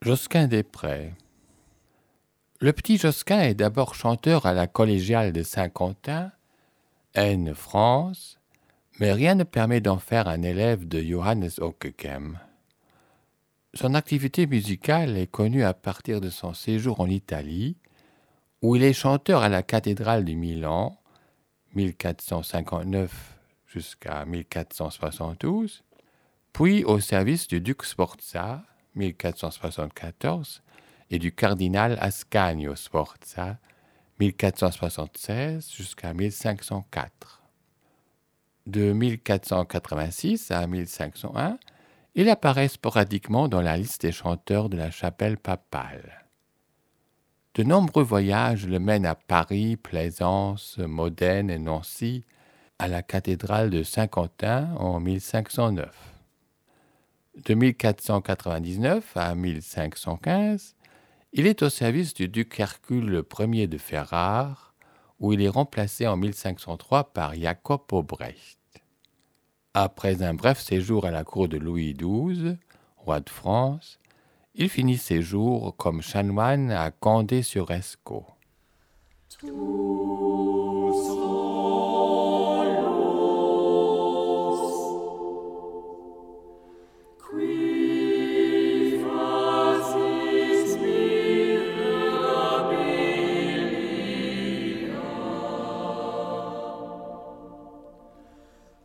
Josquin des Prés. Le petit Josquin est d'abord chanteur à la collégiale de Saint-Quentin, Haine, France, mais rien ne permet d'en faire un élève de Johannes Ockeghem. Son activité musicale est connue à partir de son séjour en Italie, où il est chanteur à la cathédrale de Milan, 1459 jusqu'à 1472, puis au service du duc Sforza, 1474, et du cardinal Ascanio Sforza, 1476 jusqu'à 1504. De 1486 à 1501, il apparaît sporadiquement dans la liste des chanteurs de la chapelle papale. De nombreux voyages le mènent à Paris, Plaisance, Modène et Nancy, à la cathédrale de Saint-Quentin en 1509. De 1499 à 1515, il est au service du duc Hercule Ier de Ferrare, où il est remplacé en 1503 par Jacob Brecht. Après un bref séjour à la cour de Louis XII, roi de France, il finit ses jours comme chanoine à